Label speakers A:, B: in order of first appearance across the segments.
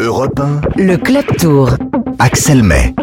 A: Europe 1,
B: Le Club Tour.
A: Axel May.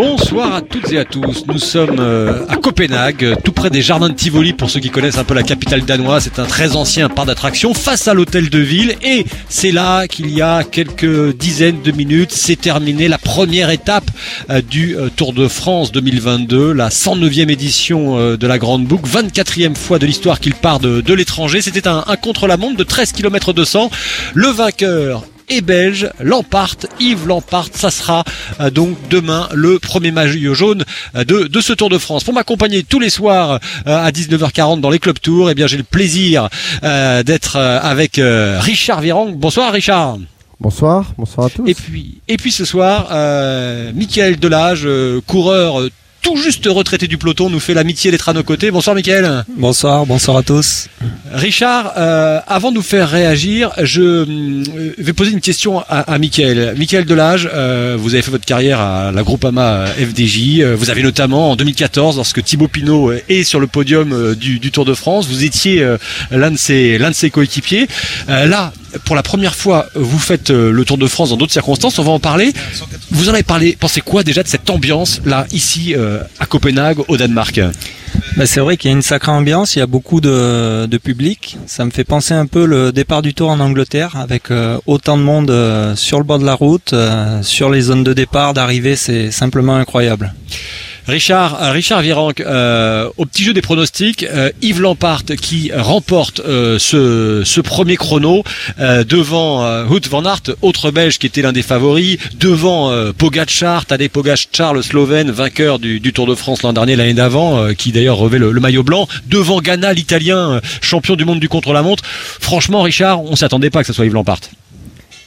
C: Bonsoir à toutes et à tous. Nous sommes euh, à Copenhague, euh, tout près des jardins de Tivoli pour ceux qui connaissent un peu la capitale danoise. C'est un très ancien parc d'attractions face à l'hôtel de ville et c'est là qu'il y a quelques dizaines de minutes s'est terminée la première étape euh, du Tour de France 2022, la 109e édition de la Grande Boucle, 24e fois de l'histoire qu'il part de, de l'étranger. C'était un, un contre-la-montre de 13 km 200. Le vainqueur et belge, Lampart, Yves Lampart, ça sera euh, donc demain le premier maillot jaune euh, de, de ce Tour de France. Pour m'accompagner tous les soirs euh, à 19h40 dans les clubs tours, eh bien j'ai le plaisir euh, d'être avec Richard Virang. Bonsoir Richard.
D: Bonsoir, bonsoir à tous.
C: Et puis, et puis ce soir, euh, Michael Delage, euh, coureur tout juste retraité du peloton, nous fait l'amitié d'être à nos côtés. Bonsoir Michael.
E: Bonsoir, bonsoir à tous.
C: Richard, euh, avant de nous faire réagir, je euh, vais poser une question à, à Michael. Michael Delage, euh, vous avez fait votre carrière à la Groupama FDJ. Euh, Vous avez notamment en 2014, lorsque Thibaut Pinot euh, est sur le podium euh, du, du Tour de France, vous étiez euh, l'un de ses l'un de ses coéquipiers. Euh, là, pour la première fois, vous faites euh, le Tour de France dans d'autres circonstances. On va en parler. Vous en avez parlé. Pensez quoi déjà de cette ambiance là, ici euh, à Copenhague, au Danemark?
E: Bah, c'est vrai qu'il y a une sacrée ambiance, il y a beaucoup de, public. Ça me fait penser un peu le départ du Tour en Angleterre avec euh, autant de monde euh, sur le bord de la route, euh, sur les zones de départ, d'arrivée, c'est simplement incroyable.
C: Richard, euh, Richard Virenque, euh, au petit jeu des pronostics, euh, Yves Lampart qui remporte ce, premier chrono devant Hout van Aert, autre Belge qui était l'un des favoris, devant Pogacar, Tadej Pogacar, le Slovène, vainqueur du, Tour de France l'an dernier, l'année d'avant, qui d'ailleurs revêt le, maillot blanc, devant Ghana, l'Italien, champion du monde du contre-la-montre. Franchement, Richard, on s'attendait pas que ce soit Yves Lampart.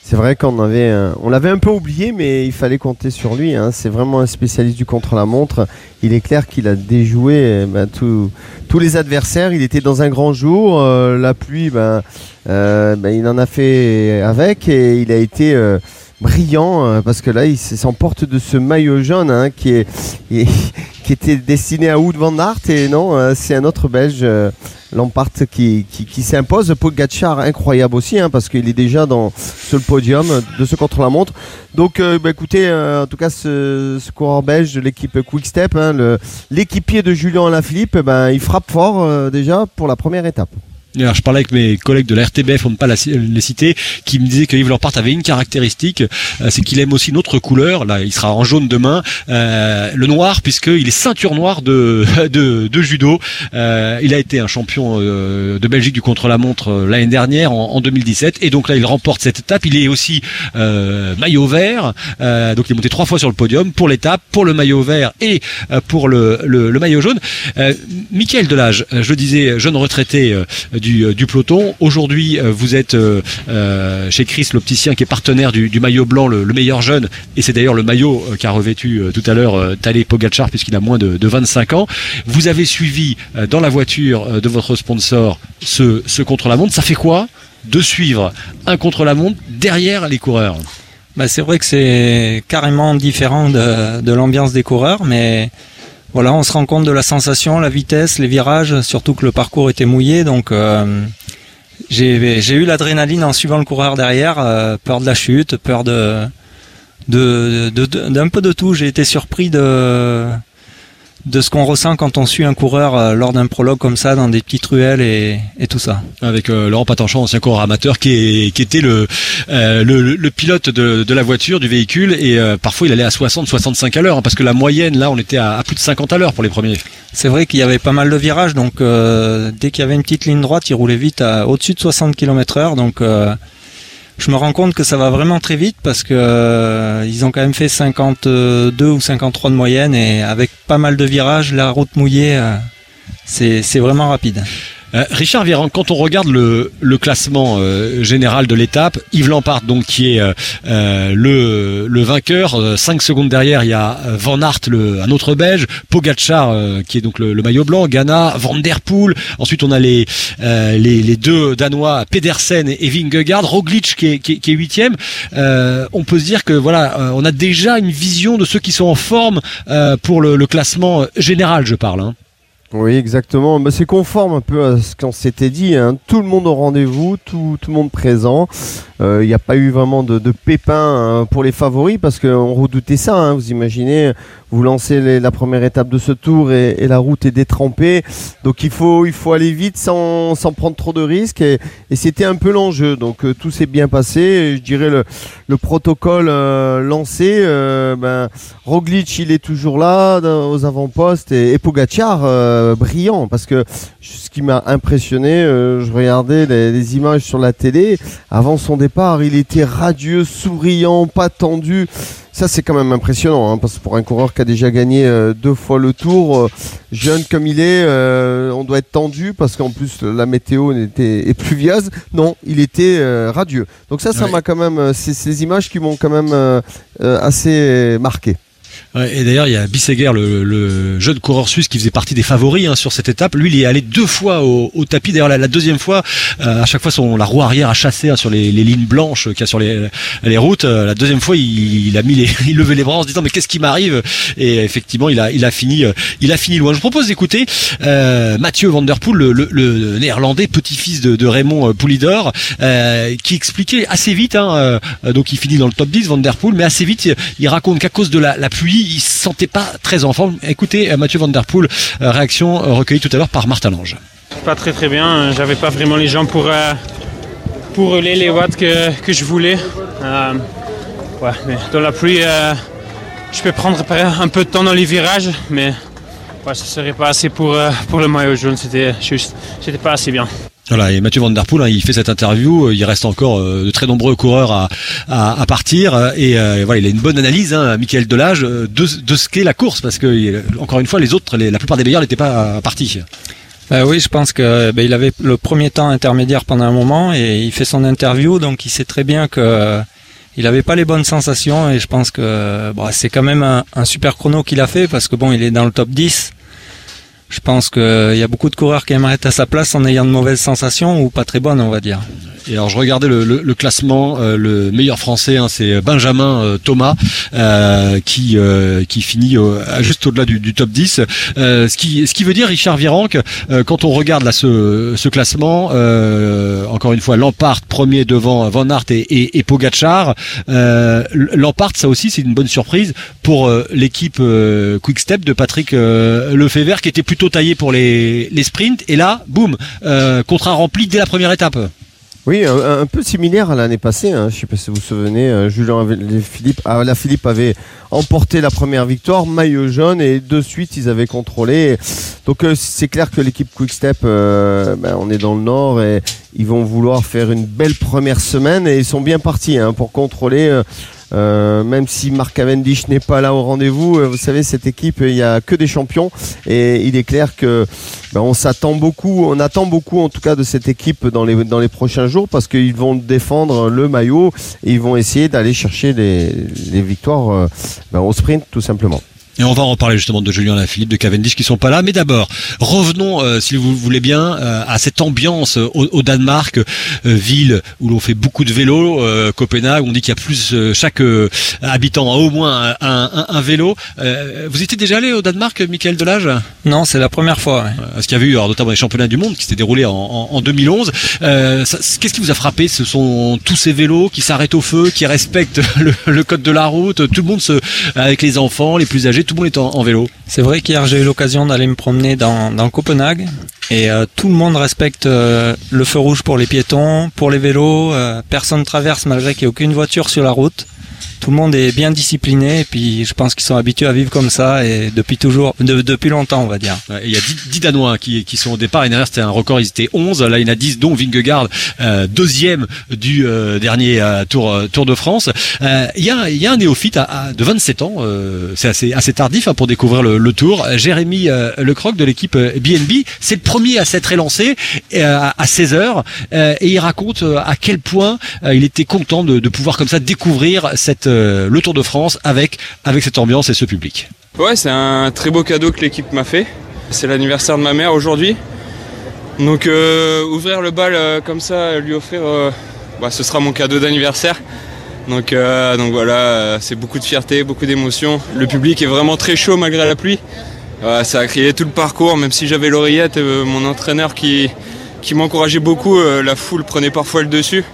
D: C'est vrai qu'on avait, on l'avait un peu oublié, mais il fallait compter sur lui. hein. C'est vraiment un spécialiste du contre-la-montre. Il est clair qu'il a déjoué euh, ben, tous- tous les adversaires. Il était dans un grand jour. euh, la pluie, ben, euh, ben, il en a fait avec et il a été euh, brillant euh, parce que là, il s'emporte de ce maillot jaune hein, qui était destiné à Wood van Aert et non, euh, c'est un autre Belge. euh, Lampart qui, s'impose. Pogacar incroyable aussi hein, parce qu'il est déjà dans sur le podium de ce contre-la-montre. Donc euh, bah, écoutez, en tout cas ce, coureur belge de l'équipe Quick Step, hein, l'équipier de Julien Lafilippe, ben, il frappe fort déjà pour la première étape.
C: Alors, je parlais avec mes collègues de la RTBF, pour ne pas les citer, qui me disaient que Yves Lampart avait une caractéristique, euh, c'est qu'il aime aussi une autre couleur. Là, il sera en jaune demain, euh, le noir, puisqu'il est ceinture noire de, de, de judo. Euh, il a été un champion euh, de Belgique du contre-la-montre euh, l'année dernière, en, en 2017, et donc là, il remporte cette étape. Il est aussi euh, maillot vert, donc il est monté trois fois sur le podium pour l'étape, pour le maillot vert et pour le, le, le maillot jaune. Michael Delage, je disais, jeune retraité du, euh, du peloton. Aujourd'hui, euh, vous êtes euh, chez Chris, l'opticien qui est partenaire du, maillot blanc, le, le meilleur jeune, et c'est d'ailleurs le maillot qu'a revêtu tout à l'heure Tadej Pogacar puisqu'il a moins de, de 25 ans. Vous avez suivi dans la voiture de votre sponsor ce, contre-la-montre. Ça fait quoi de suivre un contre-la-montre derrière les coureurs?
E: Bah, c'est vrai que c'est carrément différent de l'ambiance des coureurs, mais voilà, on se rend compte de la sensation, la vitesse, les virages, surtout que le parcours était mouillé, donc euh, j'ai eu l'adrénaline en suivant le coureur derrière, euh, peur de la chute, peur de- d'un peu de tout. J'ai été surpris de de ce qu'on ressent quand on suit un coureur euh, lors d'un prologue comme ça dans des petites ruelles et, et tout ça.
C: avec euh, Laurent Patanchamp, ancien coureur amateur, qui, est, qui était le, euh, le, le pilote de, de la voiture, du véhicule, et euh, parfois il allait à 60-65 à l'heure, hein, parce que la moyenne, là, on était à, à plus de 50 à l'heure pour les premiers.
E: C'est vrai qu'il y avait pas mal de virages, donc euh, dès qu'il y avait une petite ligne droite, il roulait vite à au-dessus de 60 km heure. Donc euh, je me rends compte que ça va vraiment très vite parce que euh, ils ont quand même fait 52 ou 53 de moyenne et avec pas mal de virages, la route mouillée, euh, c'est c'est vraiment rapide.
C: Euh, Richard Véran, quand on regarde le, classement euh, général de l'étape, Yves Lampart, donc qui est euh, le, vainqueur, 5 secondes derrière, il y a Van Aert, un autre Belge, Pogacar, qui est donc le, maillot blanc, Ghana, Van Der Poel. Ensuite, on a les, deux Danois, Pedersen et Vingegaard, Roglic qui est, qui on peut se dire que voilà, on a déjà une vision de ceux qui sont en forme pour le, le classement général, je parle. Hein.
D: Oui, exactement. Bah, c'est conforme un peu à ce qu'on s'était dit. Hein. Tout le monde au rendez-vous, tout, tout le monde présent. Il euh, n'y a pas eu vraiment de, de pépins hein, pour les favoris parce qu'on redoutait ça. Hein. Vous imaginez, vous lancez la première étape de ce tour et, la route est détrempée. Donc il faut, il faut aller vite sans, sans prendre trop de risques. Et, c'était un peu l'enjeu. Donc euh, tout s'est bien passé. je dirais le, le protocole euh, lancé. ben, Roglic, il est toujours là aux avant-postes et, et Pogacar euh, brillant parce que ce qui m'a impressionné, euh, je regardais les, images sur la télé. Avant son départ, il était radieux, souriant, pas tendu. Ça, c'est quand même impressionnant, hein, parce que pour un coureur qui a déjà gagné euh, deux fois le tour, jeune comme il est, on doit être tendu parce qu'en plus la météo était est pluvieuse. Non, il était radieux. Donc ça, ça m'a quand même, c'est ces images qui m'ont quand même assez marqué
C: et d'ailleurs, il y a Bisseguer, le, jeune coureur suisse qui faisait partie des favoris hein, sur cette étape. Lui, il est allé deux fois au, tapis. D'ailleurs, la, deuxième fois, euh, à chaque fois, son la roue arrière a chassé hein, sur les, lignes blanches qu'il y a sur les, routes. Euh, la deuxième fois, il, a mis les, il levait les bras en se disant mais qu'est-ce qui m'arrive? Et effectivement, il a, il a fini, euh, il a fini loin. Je vous propose d'écouter Mathieu Van Der Poel, le, néerlandais, petit-fils de, Raymond Poulidor, qui expliquait assez vite. Hein, donc, il finit dans le top 10, Van Der Poel, mais assez vite, il raconte qu'à cause de la, la pluie il se sentait pas très en forme. Écoutez euh, Mathieu Van Der Poel, euh, réaction euh, recueillie tout à l'heure par Martin Lange.
A: Pas très très bien, j'avais pas vraiment les jambes pour, pour rouler les watts que, que je voulais. dans la pluie, je peux prendre un peu de temps dans les virages, mais ouais, ça serait pas assez pour, pour le maillot jaune, c'était juste, c'était pas assez bien.
C: Voilà, et Mathieu Van Der Poel, hein, il fait cette interview, euh, il reste encore euh, de très nombreux coureurs à, partir, euh, et, voilà, il a une bonne analyse, hein, Michael Delage, de, ce qu'est la course, parce que, encore une fois, les autres, la plupart des meilleurs n'étaient pas partis.
E: oui, je pense que ben, il avait le premier temps intermédiaire pendant un moment, et il fait son interview, donc il sait très bien que il n'avait pas les bonnes sensations, et je pense que bon, c'est quand même un, un super chrono qu'il a fait, parce que bon, il est dans le top 10, je pense qu'il y a beaucoup de coureurs qui aimeraient être à sa place en ayant de mauvaises sensations ou pas très bonnes, on va dire.
C: Et alors je regardais le, classement, euh, le meilleur français, hein, c'est Benjamin euh, Thomas euh, qui qui finit juste au-delà du, top 10. ce qui ce qui veut dire Richard Virenque, quand on regarde là ce, ce classement, encore une fois Lampard premier devant Van Aert et, et, et Pogacar. Lampard, ça aussi c'est une bonne surprise pour l'équipe Quick Step de Patrick Lefebvre qui était plutôt taillé pour les, les sprints et là, boum, contrat rempli dès la première étape.
D: Oui, un, peu similaire à l'année passée. Hein. Je ne sais pas si vous vous souvenez, euh, Julien Philippe, ah, la Philippe avait emporté la première victoire, maillot jaune, et de suite ils avaient contrôlé. Donc euh, c'est clair que l'équipe Quickstep, euh, ben, on est dans le nord et ils vont vouloir faire une belle première semaine et ils sont bien partis hein, pour contrôler. Euh, même si Mark Cavendish n'est pas là au rendez-vous, euh, vous savez, cette équipe, il n'y a que des champions. Et il est clair que ben, on s'attend beaucoup, on attend beaucoup en tout cas de cette équipe dans les, dans les prochains jours parce qu'ils vont défendre le maillot et ils vont essayer d'aller chercher les, les victoires euh, ben, au sprint tout simplement.
C: Et on va en reparler justement de Julien Lafilippe, de Cavendish qui sont pas là. Mais d'abord, revenons, euh, si vous voulez bien, euh, à cette ambiance euh, au, Danemark, ville où l'on fait beaucoup de vélo. Copenhague, on dit qu'il y a plus, chaque habitant a au moins un, un, vélo. vous étiez déjà allé au Danemark, Michael Delage?
E: Non, c'est la première fois.
C: Ouais. Ce qu'il y avait eu alors, notamment les championnats du monde qui s'étaient déroulés en, en, 2011. Qu'est-ce qui vous a frappé? Ce sont tous ces vélos qui s'arrêtent au feu, qui respectent le, le, code de la route? Tout le monde se, avec les enfants, les plus âgés tout le monde est en, vélo.
E: C'est vrai qu'hier j'ai eu l'occasion d'aller me promener dans, Copenhague et euh, tout le monde respecte euh, le feu rouge pour les piétons, pour les vélos. Euh, personne traverse malgré qu'il n'y ait aucune voiture sur la route tout le monde est bien discipliné et puis je pense qu'ils sont habitués à vivre comme ça et depuis toujours, depuis longtemps on va dire.
C: Il y a 10, Danois qui, qui, sont au départ, et derrière c'était un record, ils étaient 11, là il y en a 10 dont Vingegaard, euh, deuxième du euh, dernier euh, tour, tour de France. Il y, a, y a un néophyte à, de 27 ans, c'est assez, assez tardif hein, pour découvrir le, tour, Jérémy Lecroc de l'équipe BNB, c'est le premier à s'être élancé à, 16 heures et il raconte à quel point il était content de, de pouvoir comme ça découvrir cette euh, le Tour de France avec, cette ambiance et ce public.
B: Ouais, c'est un très beau cadeau que l'équipe m'a fait. C'est l'anniversaire de ma mère aujourd'hui. Donc euh, ouvrir le bal euh, comme ça, lui offrir, bah, ce sera mon cadeau d'anniversaire. Donc, donc voilà, c'est beaucoup de fierté, beaucoup d'émotion. Le public est vraiment très chaud malgré la pluie. ça a crié tout le parcours, même si j'avais l'oreillette, mon entraîneur qui m'encourageait beaucoup, la foule prenait parfois le dessus.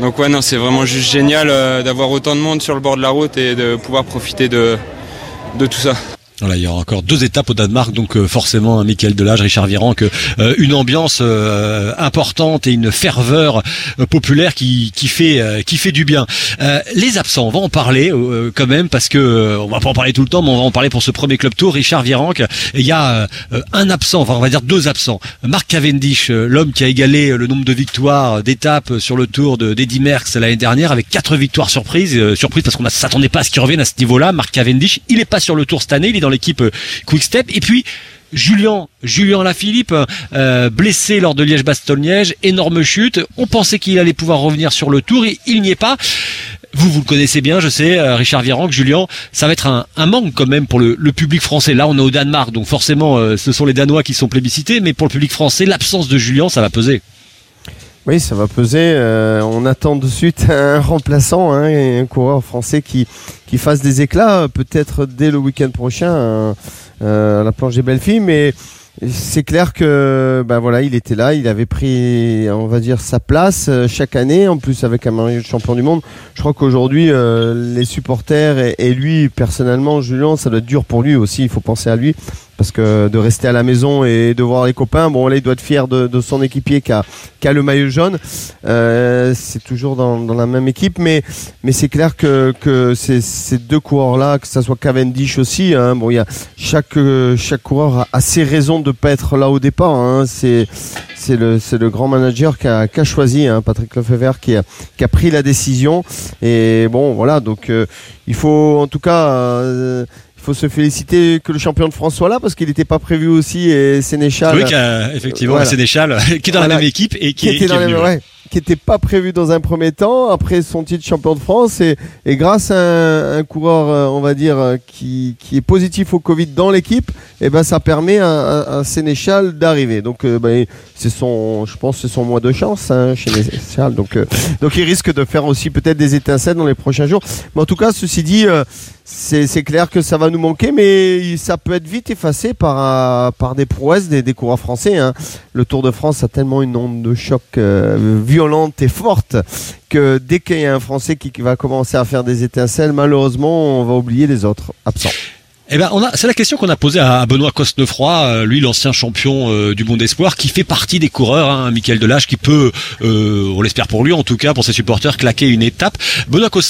B: Donc ouais non c'est vraiment juste génial d'avoir autant de monde sur le bord de la route et de pouvoir profiter de, de tout ça.
C: Voilà, il y aura encore deux étapes au Danemark, donc euh, forcément, Michael Delage, Richard Viran, euh, une ambiance euh, importante et une ferveur populaire qui, qui fait qui fait du bien. les absents, on va en parler quand même parce que on va pas en parler tout le temps, mais on va en parler pour ce premier club tour. Richard Virenque, il y a un absent, enfin on va dire deux absents. Mark Cavendish, l'homme qui a égalé le nombre de victoires d'étapes sur le tour de d'Eddie Merckx l'année dernière avec quatre victoires surprises, surprise parce qu'on ne s'attendait pas à ce qu'il revienne à ce niveau-là. Mark Cavendish, il est pas sur le tour cette année, dans l'équipe euh, Quick Step. Et puis Julien, Julien Lafilippe, euh, blessé lors de Liège-Bastogne-Liège, énorme chute. On pensait qu'il allait pouvoir revenir sur le tour, et il n'y est pas. Vous, vous le connaissez bien, je sais, euh, Richard Virenque, Julien, ça va être un, manque quand même pour le, public français. Là, on est au Danemark, donc forcément, ce sont les Danois qui sont plébiscités, mais pour le public français, l'absence de Julien, ça va peser.
D: Oui, ça va peser. Euh, on attend de suite un remplaçant, hein, un coureur français qui, qui fasse des éclats, peut-être dès le week-end prochain euh, à la planche des belles filles. Mais c'est clair que ben voilà, il était là, il avait pris, on va dire, sa place euh, chaque année, en plus avec un maillot de champion du monde. Je crois qu'aujourd'hui, les supporters et, et, lui personnellement, Julien, ça doit être dur pour lui aussi. Il faut penser à lui parce que de rester à la maison et de voir les copains, bon là il doit être fier de, de son équipier qui a, qui a, le maillot jaune. Euh, c'est toujours dans, dans, la même équipe, mais, mais c'est clair que, que ces, ces deux coureurs-là, que ça soit Cavendish aussi, hein, bon il y a chaque, chaque coureur a, ses raisons de pas être là au départ. Hein, c'est c'est le, le grand manager qui a, qui a choisi, hein, Patrick Lefebvre, qui a, qui a pris la décision. Et bon, voilà, donc euh, il faut en tout cas euh, faut se féliciter que le champion de France soit là parce qu'il n'était pas prévu aussi et Sénéchal.
C: Oui, effectivement, Sénéchal qui est dans la même équipe et qui,
D: était qui n'était pas prévu dans un premier temps après son titre champion de France et, grâce à un, coureur, euh, on va dire, euh, qui, qui, est positif au Covid dans l'équipe, et eh ben ça permet à, un Sénéchal d'arriver. Donc euh, ben, c'est son, je pense, c'est son mois de chance hein, chez Sénéchal. Donc donc il risque de faire aussi peut-être des étincelles dans les prochains jours. Mais en tout cas, ceci dit c'est clair que ça va nous manquer, mais ça peut être vite effacé par, par des prouesses des, des coureurs français. Hein. Le Tour de France a tellement une onde de choc euh, violente et forte que dès qu'il y a un Français qui va commencer à faire des étincelles, malheureusement, on va oublier les autres absents.
C: Eh ben, c'est la question qu'on a posée à Benoît Cosnefroy, euh, lui l'ancien champion euh, du monde espoir, qui fait partie des coureurs, hein, Michael Delage, qui peut, euh, on l'espère pour lui en tout cas, pour ses supporters, claquer une étape. Benoît Cos,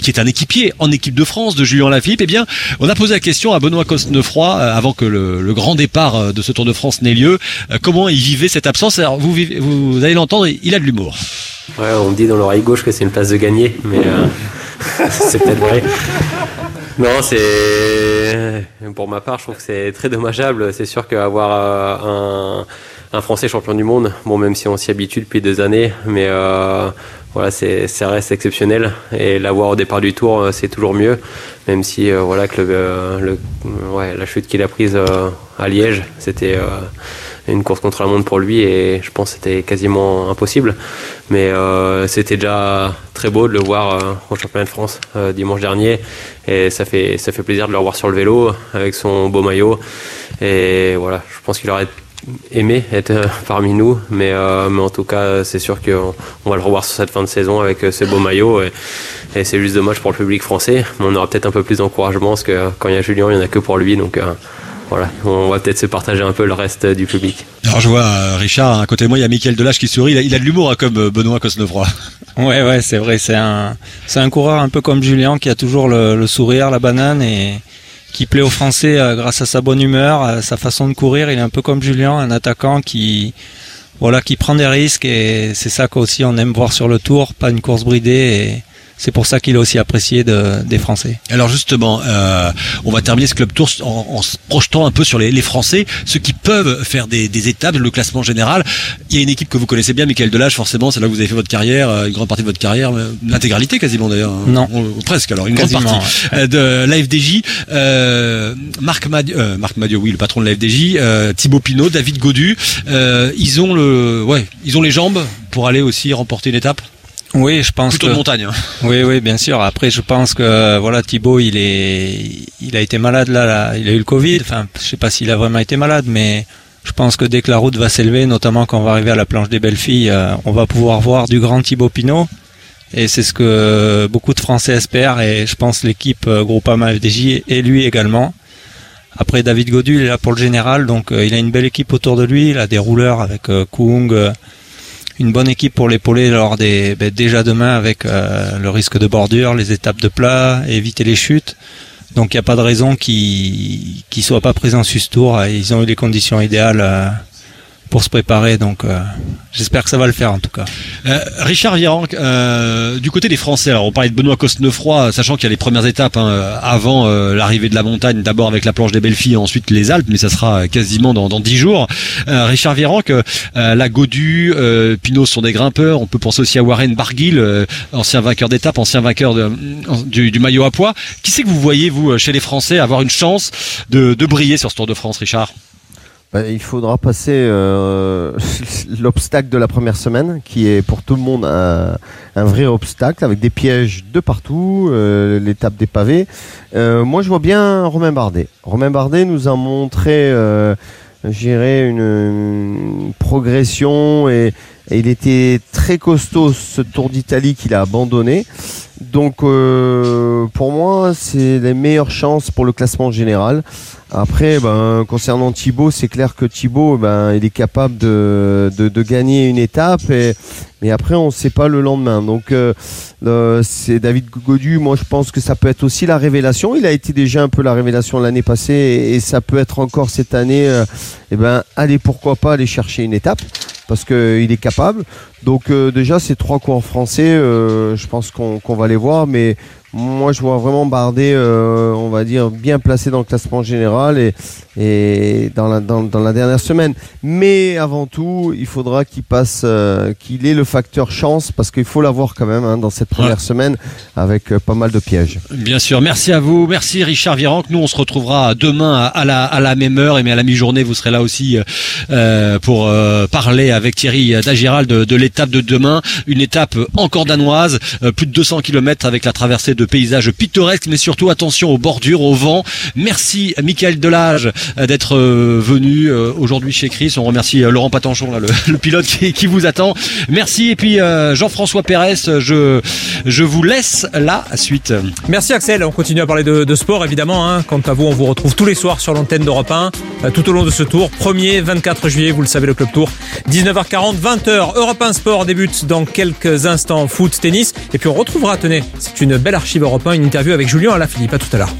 C: qui est un équipier en équipe de France de Julien Lafilippe, eh bien, on a posé la question à Benoît Cosnefroy avant que le, grand départ de ce Tour de France n'ait lieu, comment il vivait cette absence. Alors vous, vous allez l'entendre, il a de l'humour.
F: On me dit dans l'oreille gauche que c'est une place de gagner, mais c'est peut-être vrai. Non, c'est pour ma part, je trouve que c'est très dommageable. C'est sûr qu'avoir euh, un, un, Français champion du monde, bon, même si on s'y habitue depuis des années, mais euh, voilà, c'est ça reste exceptionnel. Et l'avoir au départ du tour, euh, c'est toujours mieux, même si voilà que le, ouais, la chute qu'il a prise à Liège, c'était une course contre la montre pour lui et je pense que c'était quasiment impossible. Mais euh, c'était déjà très beau de le voir euh, au championnat de France euh, dimanche dernier et ça fait, ça fait plaisir de le revoir sur le vélo avec son beau maillot. Et voilà, je pense qu'il aurait aimé être parmi nous, mais, mais en tout cas, c'est sûr qu'on va le revoir sur cette fin de saison avec ce beau maillot. Et, et c'est juste dommage pour le public français. Mais on aura peut-être un peu plus d'encouragement parce que quand il y a Julien, il n'y en a que pour lui. Donc voilà, on va peut-être se partager un peu le reste du public.
C: Alors je vois euh, Richard, à côté de moi, il y a Mickaël Delage qui sourit. Il a, de l'humour hein, comme euh, Benoît Cosnefroy.
E: Ouais, ouais, c'est vrai. C'est un, c'est un coureur un peu comme Julien qui a toujours le, sourire, la banane et qui plaît aux Français euh, grâce à sa bonne humeur, sa façon de courir. Il est un peu comme Julien, un attaquant qui, voilà, qui prend des risques et c'est ça qu'aussi on aime voir sur le tour, pas une course bridée et c'est pour ça qu'il est aussi apprécié de, des Français.
C: Alors justement, euh, on va terminer ce club tour en, se projetant un peu sur les, les, Français, ceux qui peuvent faire des, des, étapes, le classement général. Il y a une équipe que vous connaissez bien, Michael Delage, forcément, c'est là où vous avez fait votre carrière, euh, une grande partie de votre carrière, euh, l'intégralité quasiment d'ailleurs. Hein.
E: Non,
C: presque. Alors une grande partie de l'AFDJ. Euh, Marc Madio, Marc Madio, oui, le patron de l'AFDJ, Thibaut Pinot, David Godu, ils ont le, ouais, ils ont les jambes pour aller aussi remporter une étape?
E: Oui, je pense
C: Plutôt
E: que
C: de montagne. hein.
E: oui, oui, bien sûr. Après, je pense que voilà, Thibaut, il est, il a été malade là, là. il a eu le Covid. Enfin, je sais pas s'il a vraiment été malade, mais je pense que dès que la route va s'élever, notamment quand on va arriver à la planche des belles filles, euh, on va pouvoir voir du grand Thibaut Pinot. Et c'est ce que beaucoup de Français espèrent, et je pense l'équipe euh, Groupama FDJ et lui également. Après, David Godu, il est là pour le général, donc euh, il a une belle équipe autour de lui. Il a des rouleurs avec euh, Kung, euh, une bonne équipe pour l'épauler lors des ben, déjà demain avec euh, le risque de bordure, les étapes de plat, éviter les chutes. Donc il n'y a pas de raison qu'ils ne soient pas présents sur ce tour. Ils ont eu les conditions idéales euh, pour se préparer, donc euh, j'espère que ça va le faire en tout cas.
C: Euh, Richard Virenque, euh, du côté des Français, alors on parlait de Benoît Cosnefroy, sachant qu'il y a les premières étapes hein, avant l'arrivée de la montagne, d'abord avec la planche des belles filles, ensuite les Alpes, mais ça sera quasiment dans, 10 jours. Richard euh, la Godu, Pinot sont des grimpeurs, on peut penser aussi à Warren Barguil, ancien vainqueur d'étape, ancien vainqueur du maillot à poids. Qui c'est que vous voyez, vous, chez les Français, avoir une chance de, de briller sur ce Tour de France, Richard?
D: Bah, il faudra passer euh, l'obstacle de la première semaine, qui est pour tout le monde un, vrai obstacle, avec des pièges de partout, euh, l'étape des pavés. Euh, moi, je vois bien Romain Bardet. Romain Bardet nous a montré, une, progression et il était très costaud ce Tour d'Italie qu'il a abandonné. Donc, euh, pour moi, c'est les meilleures chances pour le classement général. Après, ben, concernant Thibaut, c'est clair que Thibaut, ben, il est capable de, de, gagner une étape, et, mais après, on ne sait pas le lendemain. Donc, euh, c'est David Godu. Moi, je pense que ça peut être aussi la révélation. Il a été déjà un peu la révélation l'année passée, et, et ça peut être encore cette année. euh, eh ben, allez, pourquoi pas aller chercher une étape, parce qu'il est capable. Donc, euh, déjà, ces trois coureurs français, euh, je pense qu'on va les voir, mais moi, je vois vraiment Bardet, euh, on va dire, bien placé dans le classement général et, et dans, la, dans, dans la dernière semaine. Mais avant tout, il faudra qu'il passe, euh, qu'il ait le facteur chance, parce qu'il faut l'avoir quand même hein, dans cette première
C: Ouais.
D: semaine, avec pas mal de pièges.
C: Bien sûr, merci à vous, merci Richard Virenque. Nous, on se retrouvera demain à, à la, à la même heure, et mais à la mi-journée, vous serez là aussi euh, pour euh, parler avec Thierry Dagiral de, de l'étape de demain, une étape encore danoise, euh, plus de 200 km avec la traversée de paysages pittoresques, mais surtout attention aux bordures, au vent. Merci Michael Delage euh, d'être euh, venu aujourd'hui chez Chris. On remercie Laurent Patanchon, le, pilote qui, vous attend. Merci et puis Jean-François Pérez, je je vous laisse la suite.
G: Merci Axel, on continue à parler de, sport évidemment. Hein. Quant à vous, on vous retrouve tous les soirs sur l'antenne d'Europe 1 euh, tout au long de ce tour. 1er, 24 juillet, vous le savez, le Club Tour. 19h40, 20h, Europe 1 Sport débute dans quelques instants foot, tennis. Et puis on retrouvera, tenez, c'est une belle archive Europe 1, une interview avec Julien Alaphilippe. À tout à l'heure.